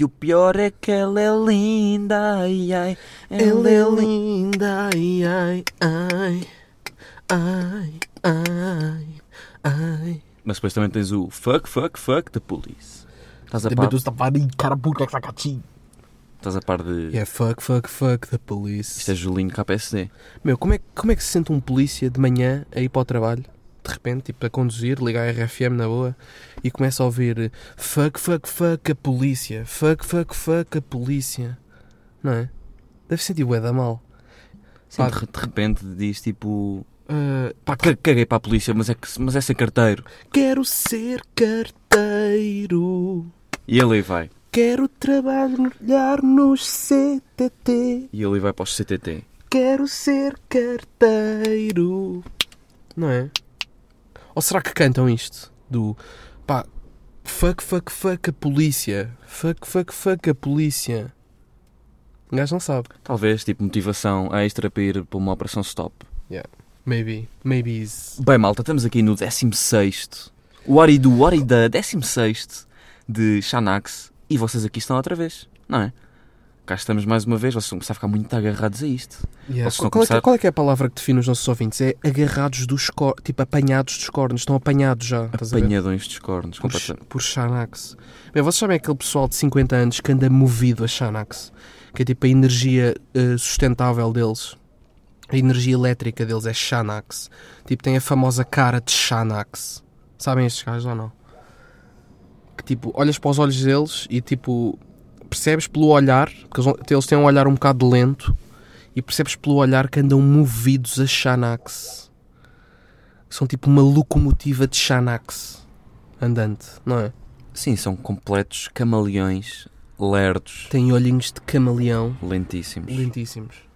E o pior é que ela é linda, ai ai. Ela é linda, ai, ai, ai, ai, ai, ai. Mas depois também tens o fuck, fuck, fuck the police. Estás a par, ti. estás a par de. Yeah, fuck, fuck, fuck the police. Isto é Julinho KPSD. Meu, como é, como é que se sente um polícia de manhã a ir para o trabalho? De repente, tipo, a conduzir, ligar a RFM na boa e começa a ouvir fuck, fuck, fuck a polícia, fuck, fuck, fuck a polícia. Não é? Deve sentir bué da mal. Sim, Pá. de, de repente diz tipo. Ah, Pá, ca- caguei para a polícia, mas é, mas é ser carteiro. quero ser carteiro, E ele aí vai. quero trabalhar nos CTT, E ele vai para os CTT. quero ser carteiro. Não é? Ou será que cantam isto? Do pá, fuck, fuck, fuck a polícia, fuck, fuck, fuck a polícia. Um gajo não sabe. Talvez, tipo, motivação extra para ir para uma operação stop. Maybe, maybe is. Bem, malta, estamos aqui no 16. O Ori do Ori da 16 de Xanax. E vocês aqui estão outra vez, não é? Cá estamos mais uma vez. Vocês vão começar a ficar muito agarrados a isto. Yeah. Qual, é que, começar- qual é que é a palavra que define os nossos ouvintes? É agarrados dos cornos, tipo apanhados dos cornos, estão apanhados já. Estás a ver? Apanhadões dos cornos. por, completamente. por Xanax. Bem, vocês sabem aquele pessoal de 50 anos que anda movido a Xanax? Que é tipo a energia eh, sustentável deles. A energia elétrica deles é Xanax. Tipo, tem a famosa cara de Xanax. Sabem estes gajos ou não? Que tipo, olhas para os olhos deles e tipo, percebes pelo olhar, porque eles, têm um olhar um bocado lento, e percebes pelo olhar que andam movidos a Xanax. São tipo uma locomotiva de Xanax andante, não é? Sim, são completos camaleões, lerdos, Tem olhinhos de camaleão lentíssimos. lentíssimos.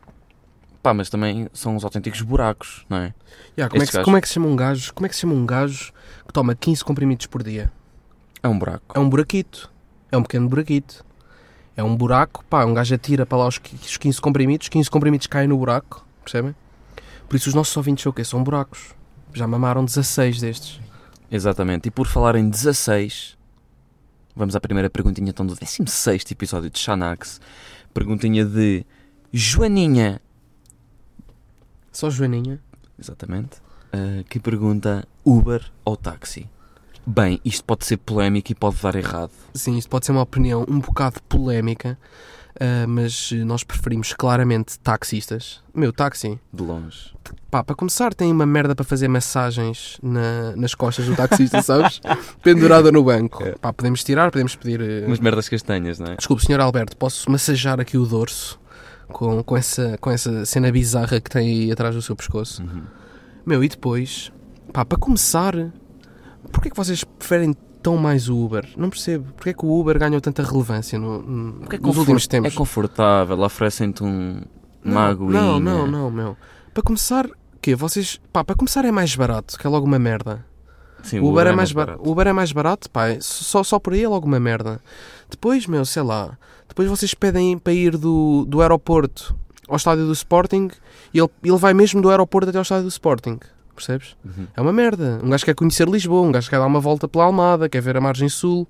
Pá, mas também são os autênticos buracos, não é? Yeah, como, é que, como é que se chama um gajo? Como é que se chama um gajo que toma 15 comprimidos por dia? É um buraco. É um buraquito. É um pequeno buraquito. É um buraco, pá, um gajo atira para lá os qui- os 15 comprimidos, 15 comprimidos caem no buraco, percebem? Por isso os nossos ouvintes são o quê? São buracos. Já mamaram 16 destes. Exatamente. E por falar em 16, vamos à primeira perguntinha então do 16 episódio de Xanax. Perguntinha de Joaninha. Só Joaninha. Exatamente. Uh, que pergunta Uber ou táxi? Bem, isto pode ser polémico e pode dar errado. Sim, isto pode ser uma opinião um bocado polémica, ah, mas nós preferimos claramente taxistas. Meu, táxi. De longe. Pá, para começar, tem uma merda para fazer massagens na- nas costas do taxista, sabes? Pendurada no banco. É. Pá, podemos tirar, podemos pedir. eh, Umas merdas castanhas, não é? Desculpe, Sr. Alberto, posso massajar aqui o dorso com, com, essa, com essa cena bizarra que tem aí atrás do seu pescoço? Uhum. Meu, e depois, pá, para começar, porquê é que vocês preferem tão mais o Uber? Não percebo. Porquê é que o Uber ganhou tanta relevância no, no- é nos últimos tempos? É confortável, oferecem-te um, uma não, aguinha. não, não, não, meu. Para começar, quê? Vocês, pá, para começar é mais barato, que é logo uma merda. Sim, O Uber, é mais barato. O Uber é mais barato, pá, é só, só por aí é logo uma merda. Depois, meu, sei lá, depois vocês pedem para ir do, do aeroporto ao estádio do Sporting e ele, ele vai mesmo do aeroporto até ao estádio do Sporting. Percebes? Uhum. É uma merda. Um gajo quer conhecer Lisboa, um gajo quer dar uma volta pela Almada, quer ver a margem sul.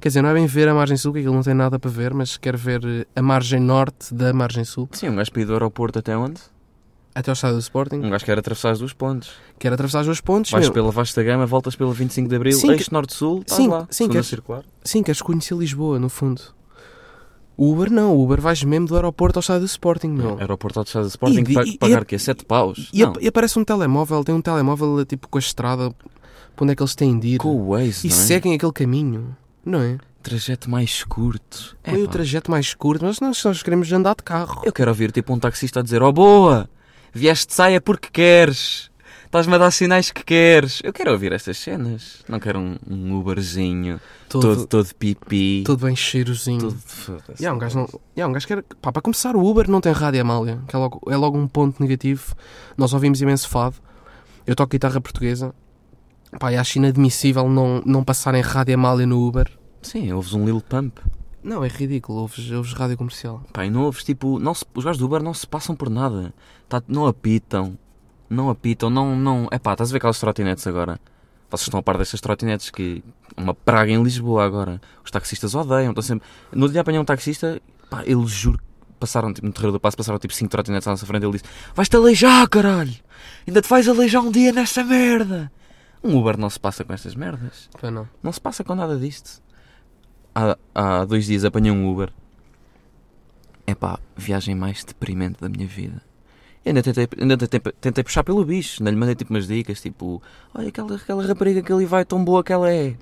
Quer dizer, não é bem ver a margem sul, que aquilo não tem nada para ver, mas quer ver eh, a margem norte da margem sul. Sim, um gajo para ir do aeroporto até onde? Até ao estádio do Sporting. Um gajo quer atravessar as duas pontes. Quer atravessar os dois pontos. Vais meu. pela Vasta Gama, voltas pelo 25 de Abril, Sim, eixo norte-sul, estás sim, lá. sim, queres- circular. Sim, queres conhecer Lisboa, no fundo. O Uber não, o Uber vais mesmo do aeroporto ao estádio do Sporting, meu. Aeroporto ao Estado de Sporting, E- e- pagar o quê? 7 paus? E, e aparece um telemóvel, tem um telemóvel tipo com a estrada, para onde é que eles têm de ir. com o Waze, e não é? seguem aquele caminho, não é? Trajeto mais curto. Foi o Epá, trajeto mais curto, mas nós, nós queremos andar de carro. Eu quero ouvir tipo um taxista a dizer, oh boa, vieste de saia porque queres. Estás-me a dar sinais que queres. Eu quero ouvir estas cenas. Não quero um, um Uberzinho todo, todo, todo, pipi. todo bem cheirosinho. todo- foda-se. Yeah, um gajo não, yeah, um gajo quer, pá, para começar, o Uber não tem rádio Amália, que é logo, é logo um ponto negativo. Nós ouvimos imenso fado. Eu toco guitarra portuguesa. Pá, e acho inadmissível não, não passarem rádio Amália no Uber. Sim, ouves um Lil Pump. Não, é ridículo. Ouves, ouves rádio comercial. Pá, e não ouves tipo. Não se- os gajos do Uber não se passam por nada. Tá, não apitam. Não apitam. Não. não é pá, estás a ver aquelas trotinetes agora? Vocês estão a par destas trotinetes que uma praga em Lisboa agora. Os taxistas odeiam, estão sempre. No dia apanhei um taxista, pá, ele juro que passaram, tipo, no terreiro do passo, passaram tipo 5 trotinetes à nossa frente. Ele disse: Vais-te aleijar, caralho! Ainda te vais aleijar um dia nesta merda! Um Uber não se passa com estas merdas. Pá, não. Não se passa com nada disto. Há, há dois dias apanhei um Uber. É pá, viagem mais deprimente da minha vida. Eu ainda tentei, ainda tentei, tentei puxar pelo bicho, ainda lhe mandei tipo umas dicas, tipo, olha aquela, aquela rapariga que ali vai tão boa que ela é.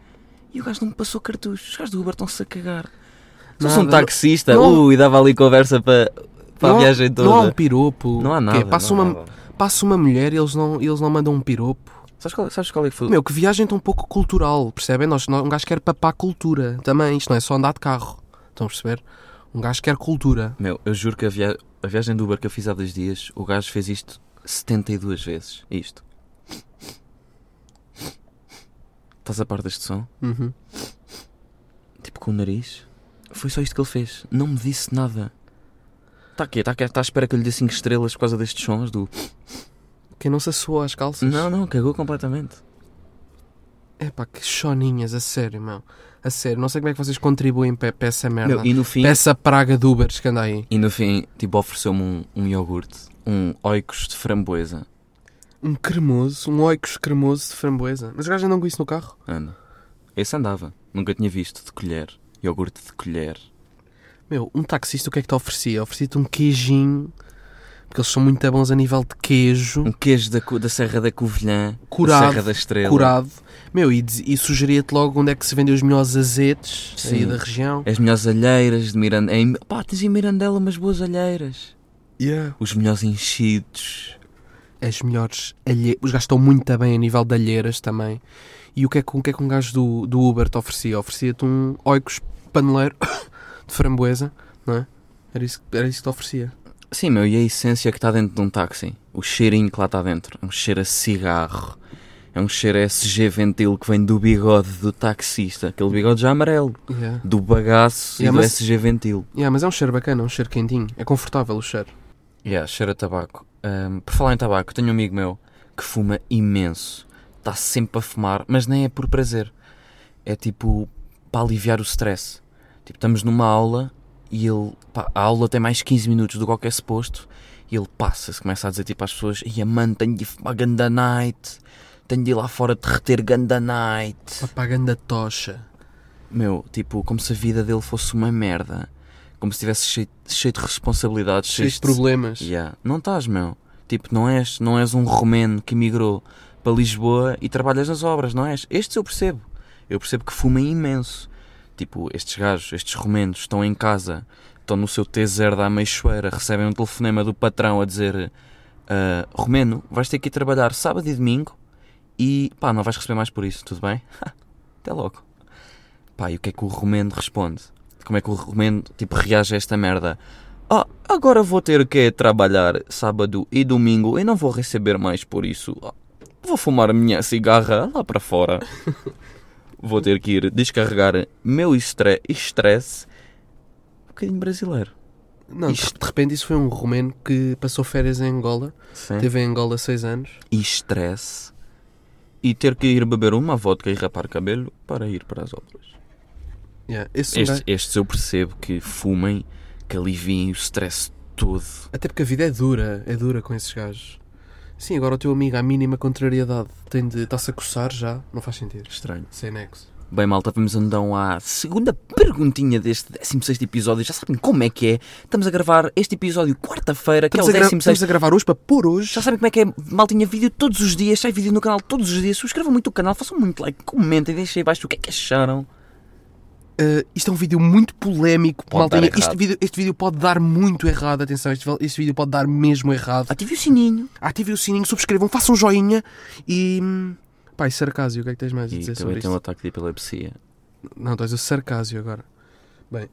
E o gajo não me passou cartuchos. Os gajos do Uber estão-se a cagar. Se fosse um taxista, não- ui, dava ali conversa para, para a viagem toda. Não há um piropo. Não há Que nada. é, passa, uma, nada. passa uma mulher e eles não, eles não mandam um piropo. Sabes qual, sabes qual é que foi? Meu, que viagem tão pouco cultural, percebem? Nós, nós- um gajo quer papar cultura também. Isto não é só andar de carro. Estão a perceber? Um gajo quer cultura. Meu, eu juro que a, via- a viagem do Uber que eu fiz há dois dias, o gajo fez isto 72 vezes. Isto. Estás a par deste som? Uhum. Tipo com o nariz. Foi só isto que ele fez. Não me disse nada. Está aqui, está tá à espera que eu lhe dê 5 estrelas por causa destes sons do. Quem não se assoou às calças? Não, não, cagou completamente. É pá, que choninhas, a sério, meu. A sério, não sei como é que vocês contribuem para para essa merda. Meu, e no fim, Para essa praga de Ubers que anda aí. e no fim, tipo, ofereceu-me um, um iogurte, um oikos de framboesa. Um cremoso, um oicos cremoso de framboesa. Mas os gajos andam com isso no carro? Anda. Esse andava. Nunca tinha visto de colher. Iogurte de colher. Meu, um taxista o que é que te oferecia? Oferecia-te um queijinho, porque eles são muito bons a nível de queijo, Um queijo da, da Serra da Covilhã, Curado, da Serra da Estrela. curado. Meu, e, e sugeria-te logo onde é que se vendem os melhores azetes aí Sim. da região. As melhores alheiras de Mirandela. Em... Pá, tens em Mirandela umas boas alheiras. Yeah. Os melhores enchidos. As melhores alhe... Os gajos estão muito bem a nível de alheiras também. E o que é que, o que, é que um gajo do, do Uber te oferecia? Oferecia-te um oicos paneleiro de framboesa, não é? Era isso, era isso que te oferecia. Sim, meu, e a essência que está dentro de um táxi? O cheirinho que lá está dentro. É um cheiro a cigarro. É um cheiro a SG Ventil que vem do bigode do taxista. Aquele bigode já amarelo. Yeah. Do bagaço Yeah, e do mas- SG Ventil. Yeah, mas é um cheiro bacana, um cheiro quentinho. É confortável o cheiro. Yeah, cheiro a tabaco. Ahm, por falar em tabaco, tenho um amigo meu que fuma imenso. Está sempre a fumar, mas nem é por prazer. É tipo para aliviar o stress. Tipo, estamos numa aula e ele. pá, a aula tem mais 15 minutos do que qualquer suposto. E ele passa-se, começa a dizer tipo às pessoas: Ia, mano, tenho de ir fumar ganda night. Tenho de ir lá fora derreter ganda night. Propaganda tocha. Meu, tipo, como se a vida dele fosse uma merda. Como se estivesse cheio, cheio de responsabilidades, Cheio de problemas. Yeah. Não estás, meu. Tipo, não és, não és um romeno que migrou para Lisboa e trabalhas nas obras, não és? Estes eu percebo. Eu percebo que fumem imenso. Tipo, estes gajos, estes romenos, estão em casa, estão no seu T0 da Ameixoeira, recebem um telefonema do patrão a dizer "Ah, Romeno, vais ter que ir trabalhar sábado e domingo e pá, não vais receber mais por isso, tudo bem? Até logo. Pá, e o que é que o romeno responde? Como é que o romeno, tipo, reage a esta merda? Ah, agora vou ter que trabalhar sábado e domingo e não vou receber mais por isso. Ah, Vou fumar a minha cigarra lá para fora. vou ter que ir descarregar meu estre- estresse. Um bocadinho brasileiro. Não, de Isto- de repente isso foi um romeno que passou férias em Angola. Sim. Teve em Angola seis anos. Estresse. E ter que ir beber uma vodka e rapar cabelo para ir para as obras. Yeah, esse Estes, estes eu percebo que fumem, que aliviem o stress todo. Até porque a vida é dura, é dura com esses gajos. Sim, agora o teu amigo, à mínima contrariedade, tem de está-se a coçar já, não faz sentido. Estranho. Sem nexo. Bem, malta, vamos então à segunda perguntinha deste 16 episódio. Já sabem como é que é. Estamos a gravar este episódio quarta-feira, que é o gra- 16. estamos a gravar hoje para pôr hoje. Já sabem como é que é. Maltinha vídeo todos os dias. Sai vídeo no canal todos os dias. Subscrevam muito o canal, façam muito like, comentem, deixem aí abaixo o que é que acharam. Uh, isto é um vídeo muito polémico. Pode maltinha. Este vídeo, este vídeo pode dar muito errado. Atenção, este, este vídeo pode dar mesmo errado. Ative o sininho. Ativem o sininho, subscrevam, façam um joinha e. Pá, e sarcásio, o que é que tens mais a E dizer sobre também isto? tem um ataque de epilepsia. Não, estás a sarcásio agora. Bem,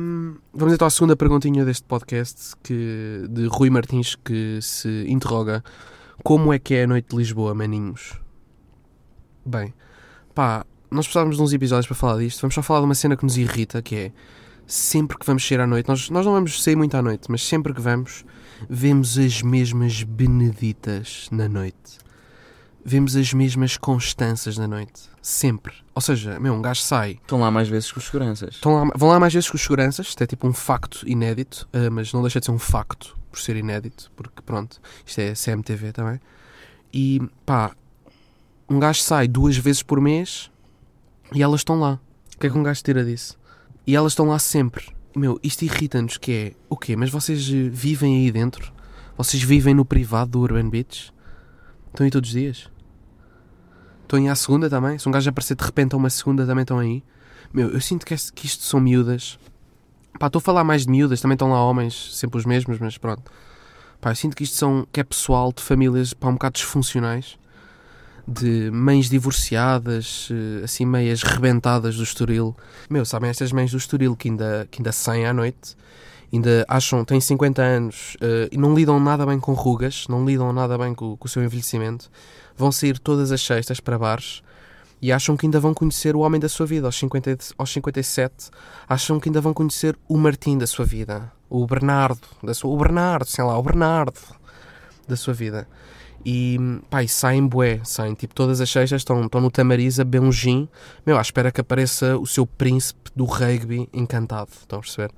hum, vamos então à segunda perguntinha deste podcast que, de Rui Martins que se interroga como é que é a noite de Lisboa, maninhos? Bem, pá, nós precisávamos de uns episódios para falar disto. Vamos só falar de uma cena que nos irrita, que é sempre que vamos sair à noite, nós, nós não vamos sair muito à noite, mas sempre que vamos, vemos as mesmas beneditas na noite. vemos as mesmas constâncias na noite. Sempre. Ou seja, meu, um gajo sai. Estão lá mais vezes que os seguranças. Estão lá, vão lá mais vezes com os seguranças. Isto é tipo um facto inédito. ah, mas não deixa de ser um facto por ser inédito. Porque pronto, isto é CMTV também. E pá, um gajo sai duas vezes por mês e elas estão lá. O que é que um gajo tira disso? E elas estão lá sempre. Meu, isto irrita-nos que é... O quê? Mas vocês eh, vivem aí dentro? Vocês vivem no privado do Urban Beach? Estão aí todos os dias? Estão aí à segunda também? Se um gajo aparecer de repente a uma segunda também estão aí? Meu, eu sinto que, isto são miúdas. Pá, estou a falar mais de miúdas, também estão lá homens, sempre os mesmos, mas pronto. Pá, eu sinto que isto são, que é pessoal de famílias, pá, um bocado disfuncionais. De mães divorciadas, eh, assim meias rebentadas do Estoril. Meu, sabem estas mães do Estoril que ainda, que ainda saem à noite, ainda acham, têm 50 anos eh, e não lidam nada bem com rugas, não lidam nada bem com, com o seu envelhecimento. Vão sair todas as sextas para bares e acham que ainda vão conhecer o homem da sua vida aos, 50, e- aos 57. Acham que ainda vão conhecer o Martim da sua vida, o Bernardo, da sua, o Bernardo, sei lá, o Bernardo da sua vida. E e saem bué, saem tipo todas as sextas, estão, estão no Tamariz a beber um gin, meu, à espera que apareça o seu príncipe do rugby encantado, estão a perceber?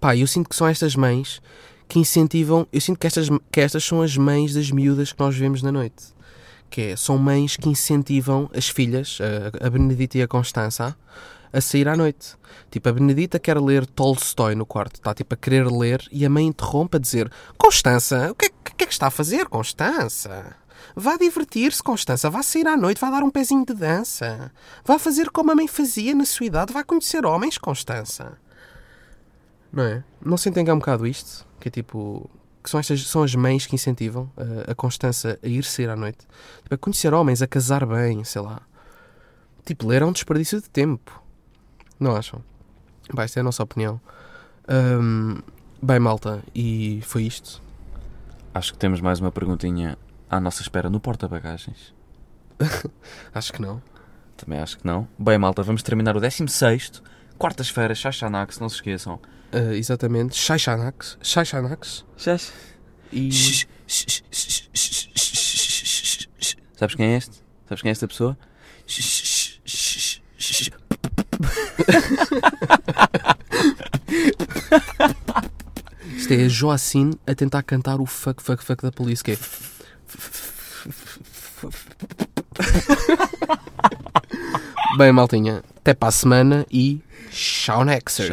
Pá, eu sinto que são estas mães que incentivam, eu sinto que estas, que estas são as mães das miúdas que nós vemos na noite que é, são mães que incentivam as filhas, a, a Benedita e a Constança, a sair à noite. Tipo, a Benedita quer ler Tolstói no quarto, está tipo a querer ler e a mãe interrompe a dizer: Constança, o que é, que é que está a fazer, Constança? Vá divertir-se, Constança, vá sair à noite, vá dar um pezinho de dança. Vá fazer como a mãe fazia na sua idade, vá conhecer homens, Constança. Não é? Não sentem que é um bocado isto? Que é tipo. Que são, estas, são as mães que incentivam a, a Constança a ir sair à noite. Tipo, a conhecer homens, a casar bem, sei lá. Tipo, ler é um desperdício de tempo. Não acham? Bem, esta é a nossa opinião. Ahm, bem, malta, e foi isto. Acho que temos mais uma perguntinha à nossa espera no porta-bagagens. Acho que não. Também acho que não. Bem, malta, vamos terminar o 16 quartas-feiras, Xaxanax, não se esqueçam. Ah, exatamente. Shaishanax. Shaishanax. Xax. E. Sabes quem é este? Sabes quem é esta pessoa? Isto é a Joacine a tentar cantar o fuck, fuck, fuck da polícia. Que é. Bem, maltinha, até para a semana e. Tchau, Nexers.